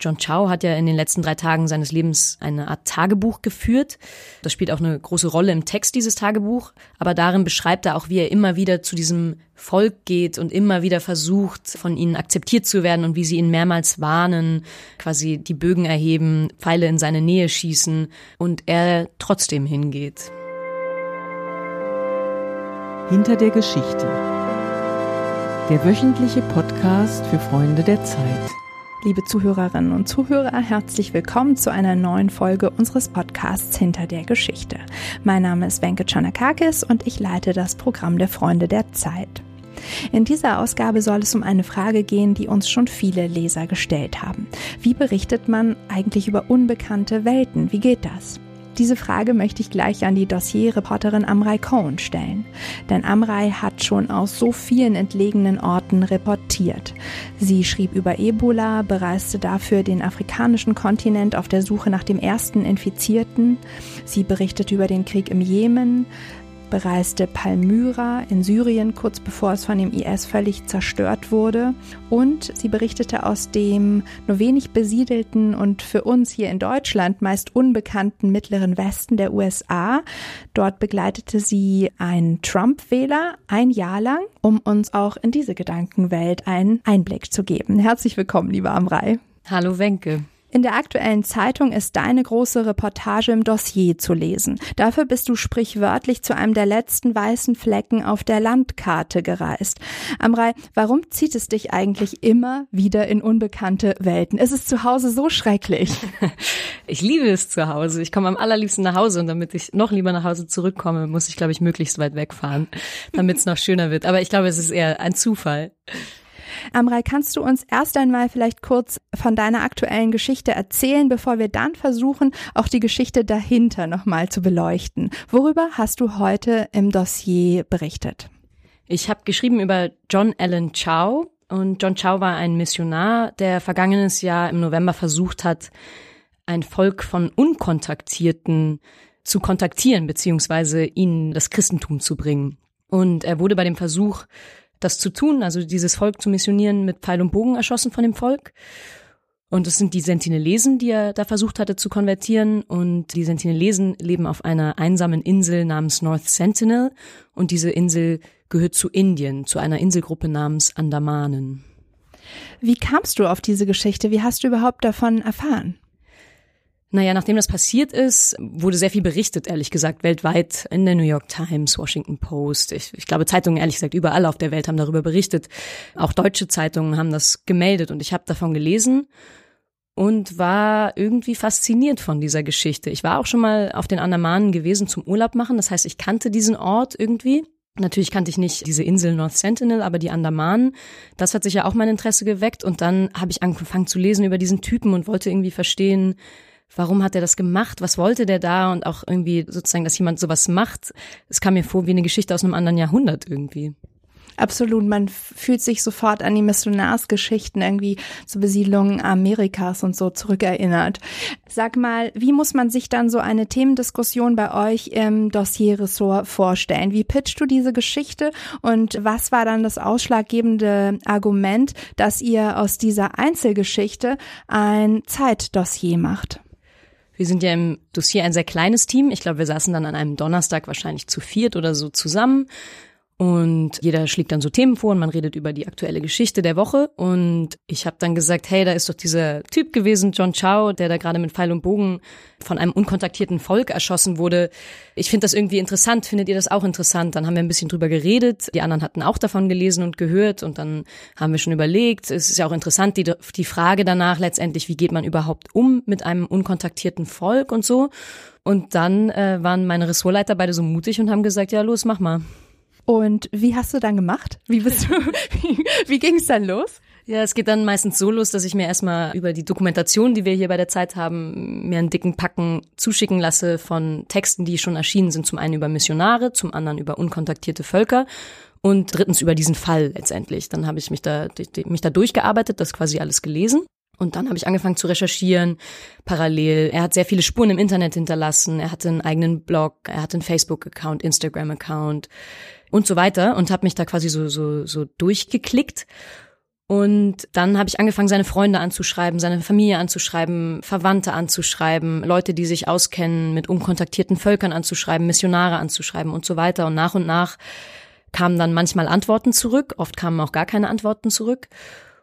John Chow hat ja in den letzten drei Tagen seines Lebens eine Art Tagebuch geführt. Das spielt auch eine große Rolle im Text dieses Tagebuch. Aber darin beschreibt er auch, wie er immer wieder zu diesem Volk geht und immer wieder versucht, von ihnen akzeptiert zu werden und wie sie ihn mehrmals warnen, quasi die Bögen erheben, Pfeile in seine Nähe schießen und er trotzdem hingeht. Hinter der Geschichte. Der wöchentliche Podcast für Freunde der Zeit. Liebe Zuhörerinnen und Zuhörer, herzlich willkommen zu einer neuen Folge unseres Podcasts Hinter der Geschichte. Mein Name ist Wenke Chanakakis und ich leite das Programm der Freunde der Zeit. In dieser Ausgabe soll es um eine Frage gehen, die uns schon viele Leser gestellt haben. Wie berichtet man eigentlich über unbekannte Welten? Wie geht das? Diese Frage möchte ich gleich an die Dossierreporterin Amrei Cohen stellen. Denn Amrei hat schon aus so vielen entlegenen Orten reportiert. Sie schrieb über Ebola, bereiste dafür den afrikanischen Kontinent auf der Suche nach dem ersten Infizierten. Sie berichtete über den Krieg im Jemen, bereiste Palmyra in Syrien kurz bevor es von dem IS völlig zerstört wurde und sie berichtete aus dem nur wenig besiedelten und für uns hier in Deutschland meist unbekannten mittleren Westen der USA. Dort begleitete sie einen Trump-Wähler ein Jahr lang, um uns auch in diese Gedankenwelt einen Einblick zu geben. Herzlich willkommen, liebe Amrei. Hallo Wenke. In der aktuellen Zeitung ist deine große Reportage im Dossier zu lesen. Dafür bist du sprichwörtlich zu einem der letzten weißen Flecken auf der Landkarte gereist. Amrei, warum zieht es dich eigentlich immer wieder in unbekannte Welten? Ist es zu Hause so schrecklich? Ich liebe es zu Hause. Ich komme am allerliebsten nach Hause und damit ich noch lieber nach Hause zurückkomme, muss ich, glaube ich, möglichst weit wegfahren, damit es noch schöner wird. Aber ich glaube, es ist eher ein Zufall. Amrei, kannst du uns erst einmal vielleicht kurz von deiner aktuellen Geschichte erzählen, bevor wir dann versuchen, auch die Geschichte dahinter nochmal zu beleuchten? Worüber hast du heute im Dossier berichtet? Ich habe geschrieben über John Allen Chow und John Chow war ein Missionar, der vergangenes Jahr im November versucht hat, ein Volk von Unkontaktierten zu kontaktieren, beziehungsweise ihnen das Christentum zu bringen. Und er wurde bei dem Versuch das zu tun, also dieses Volk zu missionieren, mit Pfeil und Bogen erschossen von dem Volk. Und es sind die Sentinelesen, die er da versucht hatte zu konvertieren. Und die Sentinelesen leben auf einer einsamen Insel namens North Sentinel. Und diese Insel gehört zu Indien, zu einer Inselgruppe namens Andamanen. Wie kamst du auf diese Geschichte? Wie hast du überhaupt davon erfahren? Naja, nachdem das passiert ist, wurde sehr viel berichtet, ehrlich gesagt, weltweit in der New York Times, Washington Post. Ich, ich, glaube, Zeitungen, ehrlich gesagt, überall auf der Welt haben darüber berichtet. Auch deutsche Zeitungen haben das gemeldet und ich habe davon gelesen und war irgendwie fasziniert von dieser Geschichte. Ich war auch schon mal auf den Andamanen gewesen zum Urlaub machen. Das heißt, ich kannte diesen Ort irgendwie. Natürlich kannte ich nicht diese Insel North Sentinel, aber die Andamanen, das hat sich ja auch mein Interesse geweckt. Und dann habe ich angefangen zu lesen über diesen Typen und wollte irgendwie verstehen, warum hat er das gemacht, was wollte der da und auch irgendwie sozusagen, dass jemand sowas macht. Es kam mir vor wie eine Geschichte aus einem anderen Jahrhundert irgendwie. Absolut, man fühlt sich sofort an die Missionarsgeschichten irgendwie zur Besiedlung Amerikas und so zurückerinnert. Sag mal, wie muss man sich dann so eine Themendiskussion bei euch im Dossierressort vorstellen? Wie pitcht du diese Geschichte und was war dann das ausschlaggebende Argument, dass ihr aus dieser Einzelgeschichte ein Zeitdossier macht? Wir sind ja im Dossier ein sehr kleines Team. Ich glaube, wir saßen dann an einem Donnerstag wahrscheinlich zu viert oder so zusammen. Und jeder schlägt dann so Themen vor und man redet über die aktuelle Geschichte der Woche. Und ich habe dann gesagt, hey, da ist doch dieser Typ gewesen, John Chow, der da gerade mit Pfeil und Bogen von einem unkontaktierten Volk erschossen wurde. Ich finde das irgendwie interessant. Findet ihr das auch interessant? Dann haben wir ein bisschen drüber geredet. Die anderen hatten auch davon gelesen und gehört. Und dann haben wir schon überlegt. Es ist ja auch interessant, die, die Frage danach letztendlich, wie geht man überhaupt um mit einem unkontaktierten Volk und so. Und dann äh, waren meine Ressortleiter beide so mutig und haben gesagt, ja, los, mach mal. Und wie hast du dann gemacht? Wie bist du, wie, wie ging es dann los? Ja, es geht dann meistens so los, dass ich mir erstmal über die Dokumentation, die wir hier bei der Zeit haben, mir einen dicken Packen zuschicken lasse von Texten, die schon erschienen sind. Zum einen über Missionare, zum anderen über unkontaktierte Völker und drittens über diesen Fall letztendlich. Dann habe ich mich da, mich da durchgearbeitet, das quasi alles gelesen. Und dann habe ich angefangen zu recherchieren, parallel. Er hat sehr viele Spuren im Internet hinterlassen. Er hatte einen eigenen Blog, er hatte einen Facebook-Account, Instagram-Account und so weiter und habe mich da quasi so, so, so durchgeklickt. Und dann habe ich angefangen, seine Freunde anzuschreiben, seine Familie anzuschreiben, Verwandte anzuschreiben, Leute, die sich auskennen, mit unkontaktierten Völkern anzuschreiben, Missionare anzuschreiben und so weiter. Und nach und nach kamen dann manchmal Antworten zurück, oft kamen auch gar keine Antworten zurück.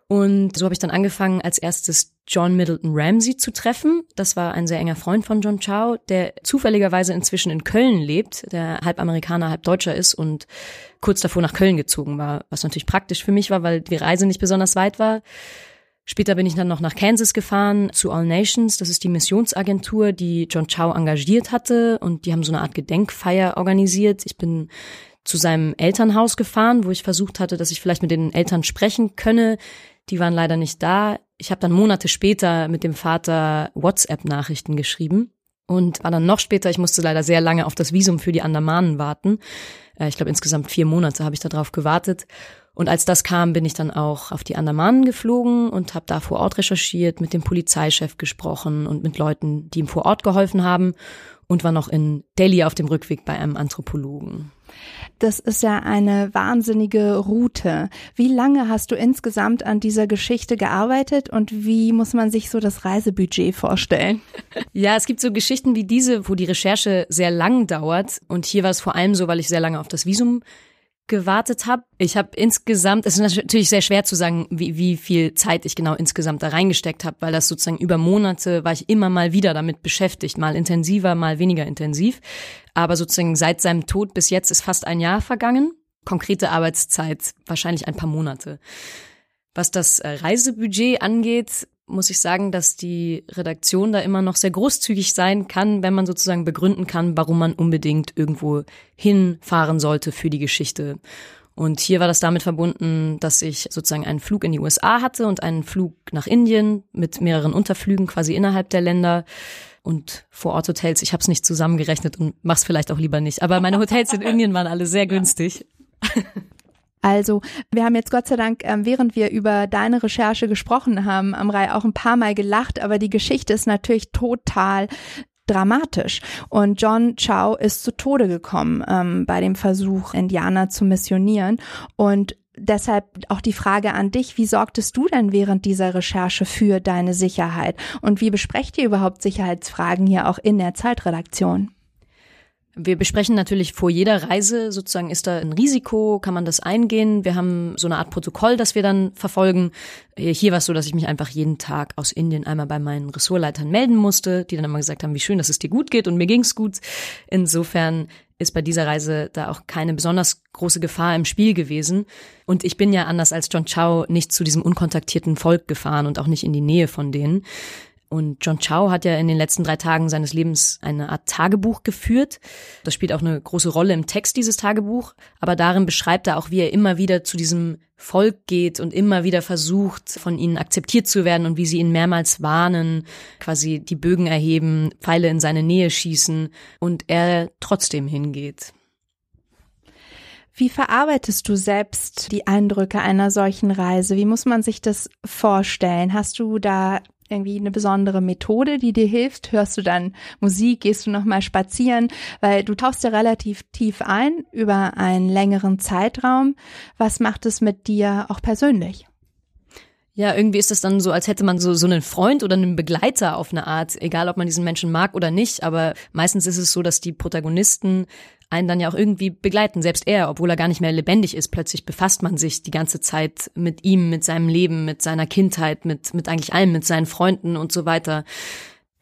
Und so habe ich dann angefangen, als erstes John Middleton Ramsey zu treffen. Das war ein sehr enger Freund von John Chow, der zufälligerweise inzwischen in Köln lebt, der halb Amerikaner, halb Deutscher ist und kurz davor nach Köln gezogen war, was natürlich praktisch für mich war, weil die Reise nicht besonders weit war. Später bin ich dann noch nach Kansas gefahren zu All Nations. Das ist die Missionsagentur, die John Chow engagiert hatte und die haben so eine Art Gedenkfeier organisiert. Ich bin zu seinem Elternhaus gefahren, wo ich versucht hatte, dass ich vielleicht mit den Eltern sprechen könne. Die waren leider nicht da. Ich habe dann Monate später mit dem Vater WhatsApp-Nachrichten geschrieben und war dann noch später, ich musste leider sehr lange auf das Visum für die Andamanen warten. Äh, ich glaube, insgesamt vier Monate habe ich darauf gewartet. Und als das kam, bin ich dann auch auf die Andamanen geflogen und habe da vor Ort recherchiert, mit dem Polizeichef gesprochen und mit Leuten, die ihm vor Ort geholfen haben und war noch in Delhi auf dem Rückweg bei einem Anthropologen. Das ist ja eine wahnsinnige Route. Wie lange hast du insgesamt an dieser Geschichte gearbeitet und wie muss man sich so das Reisebudget vorstellen? Ja, es gibt so Geschichten wie diese, wo die Recherche sehr lang dauert. Und hier war es vor allem so, weil ich sehr lange auf das Visum gewartet habe. Ich habe insgesamt, es ist natürlich sehr schwer zu sagen, wie, wie viel Zeit ich genau insgesamt da reingesteckt habe, weil das sozusagen über Monate war ich immer mal wieder damit beschäftigt, mal intensiver, mal weniger intensiv. Aber sozusagen seit seinem Tod bis jetzt ist fast ein Jahr vergangen. Konkrete Arbeitszeit wahrscheinlich ein paar Monate. Was das äh, Reisebudget angeht, muss ich sagen, dass die Redaktion da immer noch sehr großzügig sein kann, wenn man sozusagen begründen kann, warum man unbedingt irgendwo hinfahren sollte für die Geschichte. Und hier war das damit verbunden, dass ich sozusagen einen Flug in die USA hatte und einen Flug nach Indien mit mehreren Unterflügen quasi innerhalb der Länder und vor Ort Hotels. Ich habe es nicht zusammengerechnet und mach's vielleicht auch lieber nicht. Aber meine Hotels in Indien waren alle sehr günstig. Also, wir haben jetzt Gott sei Dank, ähm, während wir über deine Recherche gesprochen haben, am Reihe auch ein paar Mal gelacht, aber die Geschichte ist natürlich total dramatisch. Und John Chow ist zu Tode gekommen ähm, bei dem Versuch, Indianer zu missionieren. Und deshalb auch die Frage an dich, wie sorgtest du denn während dieser Recherche für deine Sicherheit? Und wie besprecht ihr überhaupt Sicherheitsfragen hier auch in der Zeitredaktion? Wir besprechen natürlich vor jeder Reise sozusagen, ist da ein Risiko, kann man das eingehen? Wir haben so eine Art Protokoll, das wir dann verfolgen. Hier war es so, dass ich mich einfach jeden Tag aus Indien einmal bei meinen Ressortleitern melden musste, die dann immer gesagt haben, wie schön, dass es dir gut geht und mir ging's gut. Insofern ist bei dieser Reise da auch keine besonders große Gefahr im Spiel gewesen. Und ich bin ja anders als John Chow nicht zu diesem unkontaktierten Volk gefahren und auch nicht in die Nähe von denen. Und John Chow hat ja in den letzten drei Tagen seines Lebens eine Art Tagebuch geführt. Das spielt auch eine große Rolle im Text dieses Tagebuch. Aber darin beschreibt er auch, wie er immer wieder zu diesem Volk geht und immer wieder versucht, von ihnen akzeptiert zu werden und wie sie ihn mehrmals warnen, quasi die Bögen erheben, Pfeile in seine Nähe schießen und er trotzdem hingeht. Wie verarbeitest du selbst die Eindrücke einer solchen Reise? Wie muss man sich das vorstellen? Hast du da irgendwie eine besondere Methode, die dir hilft? Hörst du dann Musik? Gehst du nochmal spazieren? Weil du tauchst ja relativ tief ein über einen längeren Zeitraum. Was macht es mit dir auch persönlich? Ja, irgendwie ist es dann so, als hätte man so, so einen Freund oder einen Begleiter auf eine Art, egal ob man diesen Menschen mag oder nicht, aber meistens ist es so, dass die Protagonisten einen dann ja auch irgendwie begleiten. Selbst er, obwohl er gar nicht mehr lebendig ist, plötzlich befasst man sich die ganze Zeit mit ihm, mit seinem Leben, mit seiner Kindheit, mit, mit eigentlich allem, mit seinen Freunden und so weiter.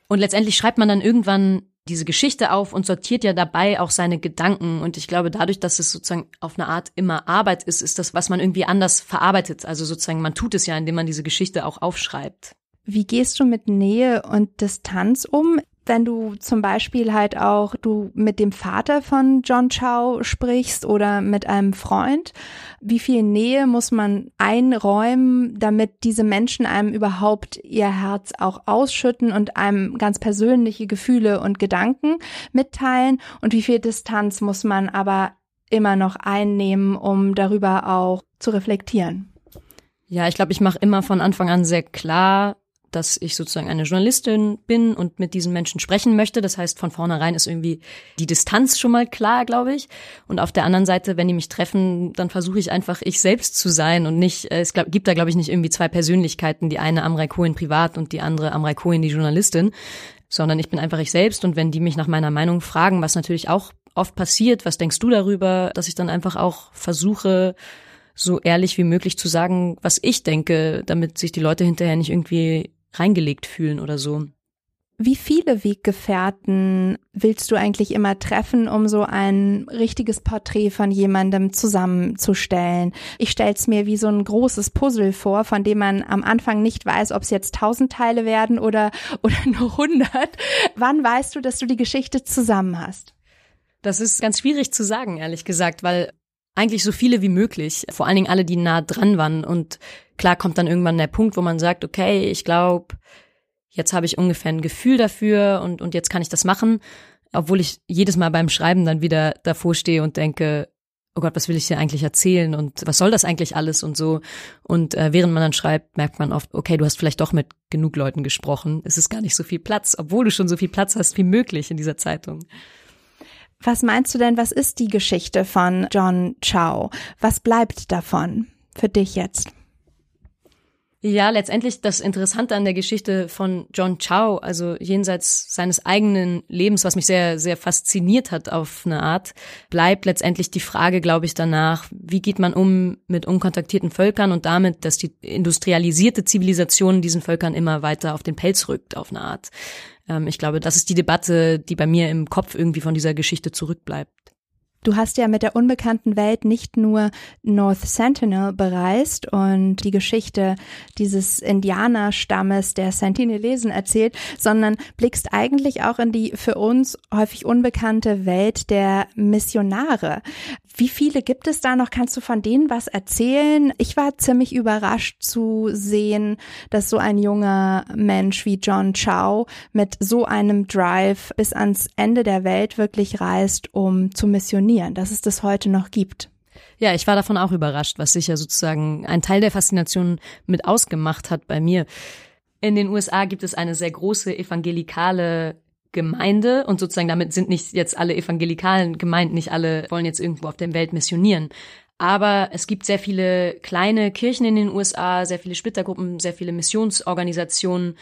Und letztendlich schreibt man dann irgendwann diese Geschichte auf und sortiert ja dabei auch seine Gedanken. Und ich glaube, dadurch, dass es sozusagen auf eine Art immer Arbeit ist, ist das, was man irgendwie anders verarbeitet. Also sozusagen, man tut es ja, indem man diese Geschichte auch aufschreibt. Wie gehst du mit Nähe und Distanz um? Wenn du zum Beispiel halt auch du mit dem Vater von John Chow sprichst oder mit einem Freund, wie viel Nähe muss man einräumen, damit diese Menschen einem überhaupt ihr Herz auch ausschütten und einem ganz persönliche Gefühle und Gedanken mitteilen und wie viel Distanz muss man aber immer noch einnehmen, um darüber auch zu reflektieren? Ja, ich glaube, ich mache immer von Anfang an sehr klar, dass ich sozusagen eine Journalistin bin und mit diesen Menschen sprechen möchte. Das heißt, von vornherein ist irgendwie die Distanz schon mal klar, glaube ich. Und auf der anderen Seite, wenn die mich treffen, dann versuche ich einfach ich selbst zu sein und nicht, äh, es gibt da, glaube ich, nicht irgendwie zwei Persönlichkeiten, die eine Amrei Cohen privat und die andere Amrei Cohen die Journalistin, sondern ich bin einfach ich selbst und wenn die mich nach meiner Meinung fragen, was natürlich auch oft passiert, was denkst du darüber, dass ich dann einfach auch versuche, so ehrlich wie möglich zu sagen, was ich denke, damit sich die Leute hinterher nicht irgendwie reingelegt fühlen oder so. Wie viele Weggefährten willst du eigentlich immer treffen, um so ein richtiges Porträt von jemandem zusammenzustellen? Ich stelle es mir wie so ein großes Puzzle vor, von dem man am Anfang nicht weiß, ob es jetzt tausend Teile werden oder, oder nur hundert. Wann weißt du, dass du die Geschichte zusammen hast? Das ist ganz schwierig zu sagen, ehrlich gesagt, weil eigentlich so viele wie möglich, vor allen Dingen alle, die nah dran waren. Und klar kommt dann irgendwann der Punkt, wo man sagt, okay, ich glaube, jetzt habe ich ungefähr ein Gefühl dafür und, und jetzt kann ich das machen. Obwohl ich jedes Mal beim Schreiben dann wieder davor stehe und denke, oh Gott, was will ich dir eigentlich erzählen und was soll das eigentlich alles und so. Und äh, während man dann schreibt, merkt man oft, okay, du hast vielleicht doch mit genug Leuten gesprochen. Es ist gar nicht so viel Platz, obwohl du schon so viel Platz hast wie möglich in dieser Zeitung. Was meinst du denn, was ist die Geschichte von John Chow? Was bleibt davon für dich jetzt? Ja, letztendlich das Interessante an der Geschichte von John Chow, also jenseits seines eigenen Lebens, was mich sehr, sehr fasziniert hat auf eine Art, bleibt letztendlich die Frage, glaube ich, danach, wie geht man um mit unkontaktierten Völkern und damit, dass die industrialisierte Zivilisation diesen Völkern immer weiter auf den Pelz rückt, auf eine Art. Ähm, ich glaube, das ist die Debatte, die bei mir im Kopf irgendwie von dieser Geschichte zurückbleibt. Du hast ja mit der unbekannten Welt nicht nur North Sentinel bereist und die Geschichte dieses Indianerstammes der Sentinelesen erzählt, sondern blickst eigentlich auch in die für uns häufig unbekannte Welt der Missionare. Wie viele gibt es da noch? Kannst du von denen was erzählen? Ich war ziemlich überrascht zu sehen, dass so ein junger Mensch wie John Chow mit so einem Drive bis ans Ende der Welt wirklich reist, um zu missionieren, dass es das heute noch gibt. Ja, ich war davon auch überrascht, was sicher sozusagen ein Teil der Faszination mit ausgemacht hat bei mir. In den USA gibt es eine sehr große evangelikale Gemeinde und sozusagen damit sind nicht jetzt alle Evangelikalen gemeint, nicht alle wollen jetzt irgendwo auf der Welt missionieren. Aber es gibt sehr viele kleine Kirchen in den USA, sehr viele Splittergruppen, sehr viele Missionsorganisationen.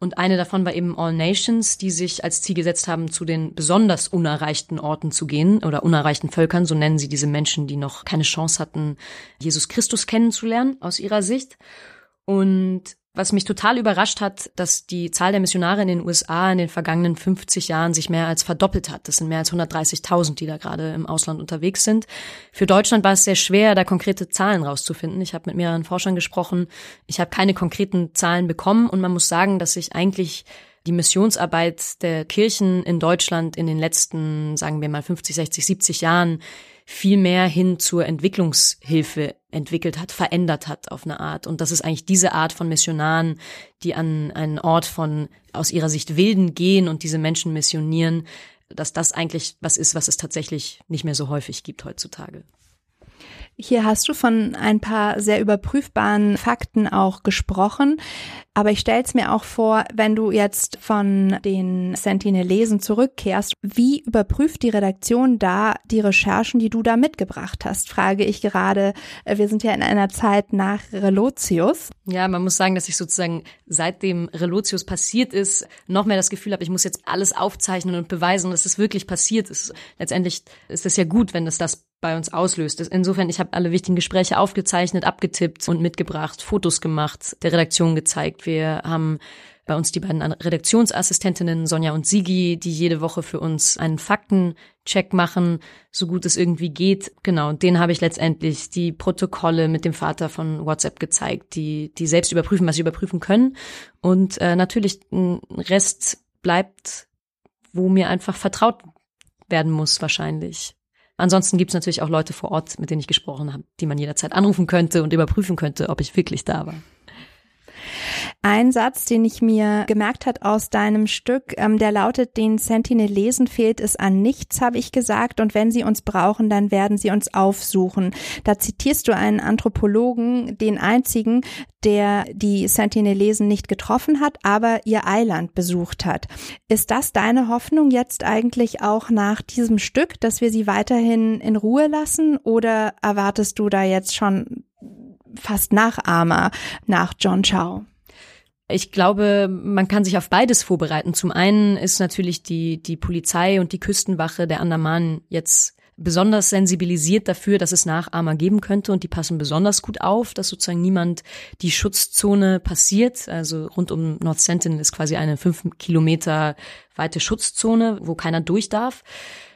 Und eine davon war eben All Nations, die sich als Ziel gesetzt haben, zu den besonders unerreichten Orten zu gehen oder unerreichten Völkern, so nennen sie diese Menschen, die noch keine Chance hatten, Jesus Christus kennenzulernen aus ihrer Sicht. Und was mich total überrascht hat, dass die Zahl der Missionare in den USA in den vergangenen 50 Jahren sich mehr als verdoppelt hat. Das sind mehr als 130.000, die da gerade im Ausland unterwegs sind. Für Deutschland war es sehr schwer, da konkrete Zahlen rauszufinden. Ich habe mit mehreren Forschern gesprochen. Ich habe keine konkreten Zahlen bekommen und man muss sagen, dass sich eigentlich die Missionsarbeit der Kirchen in Deutschland in den letzten, sagen wir mal 50, 60, 70 Jahren viel mehr hin zur Entwicklungshilfe entwickelt hat, verändert hat auf eine Art. Und das ist eigentlich diese Art von Missionaren, die an einen Ort von aus ihrer Sicht Wilden gehen und diese Menschen missionieren, dass das eigentlich was ist, was es tatsächlich nicht mehr so häufig gibt heutzutage. Hier hast du von ein paar sehr überprüfbaren Fakten auch gesprochen. Aber ich stelle es mir auch vor, wenn du jetzt von den Sentinelesen zurückkehrst, wie überprüft die Redaktion da die Recherchen, die du da mitgebracht hast? Frage ich gerade. Wir sind ja in einer Zeit nach Relotius. Ja, man muss sagen, dass ich sozusagen seitdem Relotius passiert ist, noch mehr das Gefühl habe, ich muss jetzt alles aufzeichnen und beweisen, dass es wirklich passiert ist. Letztendlich ist es ja gut, wenn es das bei uns auslöst. Insofern, ich habe alle wichtigen Gespräche aufgezeichnet, abgetippt und mitgebracht, Fotos gemacht, der Redaktion gezeigt. Wir haben bei uns die beiden Redaktionsassistentinnen Sonja und Sigi, die jede Woche für uns einen Faktencheck machen, so gut es irgendwie geht. Genau, und denen habe ich letztendlich die Protokolle mit dem Vater von WhatsApp gezeigt, die die selbst überprüfen, was sie überprüfen können. Und äh, natürlich ein Rest bleibt, wo mir einfach vertraut werden muss wahrscheinlich. Ansonsten gibt es natürlich auch Leute vor Ort, mit denen ich gesprochen habe, die man jederzeit anrufen könnte und überprüfen könnte, ob ich wirklich da war. Ein Satz, den ich mir gemerkt hat aus deinem Stück, ähm, der lautet, den Sentinelesen fehlt es an nichts, habe ich gesagt, und wenn sie uns brauchen, dann werden sie uns aufsuchen. Da zitierst du einen Anthropologen, den einzigen, der die Sentinelesen nicht getroffen hat, aber ihr Eiland besucht hat. Ist das deine Hoffnung jetzt eigentlich auch nach diesem Stück, dass wir sie weiterhin in Ruhe lassen oder erwartest du da jetzt schon fast Nachahmer nach John Chow? Ich glaube, man kann sich auf beides vorbereiten. Zum einen ist natürlich die, die Polizei und die Küstenwache der Andaman jetzt besonders sensibilisiert dafür, dass es Nachahmer geben könnte und die passen besonders gut auf, dass sozusagen niemand die Schutzzone passiert. Also rund um North Sentinel ist quasi eine fünf Kilometer weite Schutzzone, wo keiner durch darf.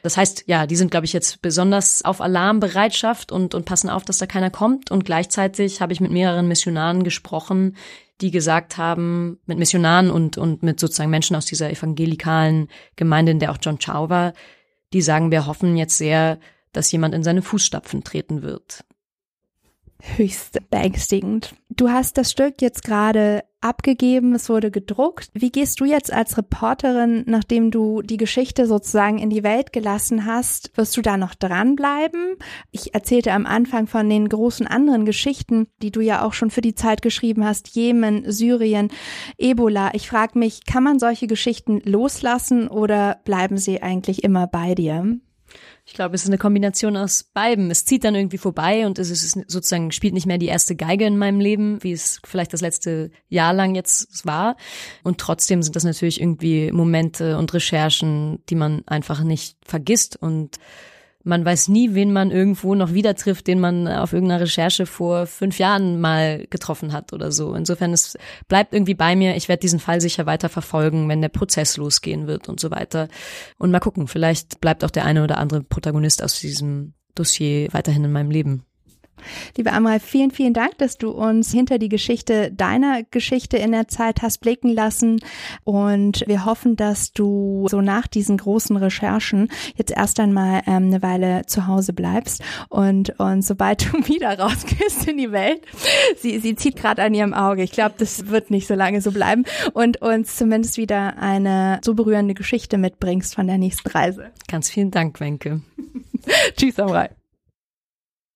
Das heißt, ja, die sind, glaube ich, jetzt besonders auf Alarmbereitschaft und, und passen auf, dass da keiner kommt. Und gleichzeitig habe ich mit mehreren Missionaren gesprochen, die gesagt haben, mit Missionaren und, und mit sozusagen Menschen aus dieser evangelikalen Gemeinde, in der auch John Chow war, die sagen, wir hoffen jetzt sehr, dass jemand in seine Fußstapfen treten wird. Höchst beängstigend. Du hast das Stück jetzt gerade abgegeben, es wurde gedruckt. Wie gehst du jetzt als Reporterin, nachdem du die Geschichte sozusagen in die Welt gelassen hast, wirst du da noch dranbleiben? Ich erzählte am Anfang von den großen anderen Geschichten, die du ja auch schon für die Zeit geschrieben hast, Jemen, Syrien, Ebola. Ich frage mich, kann man solche Geschichten loslassen oder bleiben sie eigentlich immer bei dir? Ich glaube, es ist eine Kombination aus beiden. Es zieht dann irgendwie vorbei und es ist sozusagen spielt nicht mehr die erste Geige in meinem Leben, wie es vielleicht das letzte Jahr lang jetzt war. Und trotzdem sind das natürlich irgendwie Momente und Recherchen, die man einfach nicht vergisst und man weiß nie, wen man irgendwo noch wieder trifft, den man auf irgendeiner Recherche vor fünf Jahren mal getroffen hat oder so. Insofern, es bleibt irgendwie bei mir. Ich werde diesen Fall sicher weiter verfolgen, wenn der Prozess losgehen wird und so weiter. Und mal gucken, vielleicht bleibt auch der eine oder andere Protagonist aus diesem Dossier weiterhin in meinem Leben. Liebe Amrei, vielen, vielen Dank, dass du uns hinter die Geschichte deiner Geschichte in der Zeit hast blicken lassen. Und wir hoffen, dass du so nach diesen großen Recherchen jetzt erst einmal ähm, eine Weile zu Hause bleibst und, und sobald du wieder rausgehst in die Welt, sie, sie zieht gerade an ihrem Auge. Ich glaube, das wird nicht so lange so bleiben und uns zumindest wieder eine so berührende Geschichte mitbringst von der nächsten Reise. Ganz vielen Dank, Wenke. Tschüss, Amrei.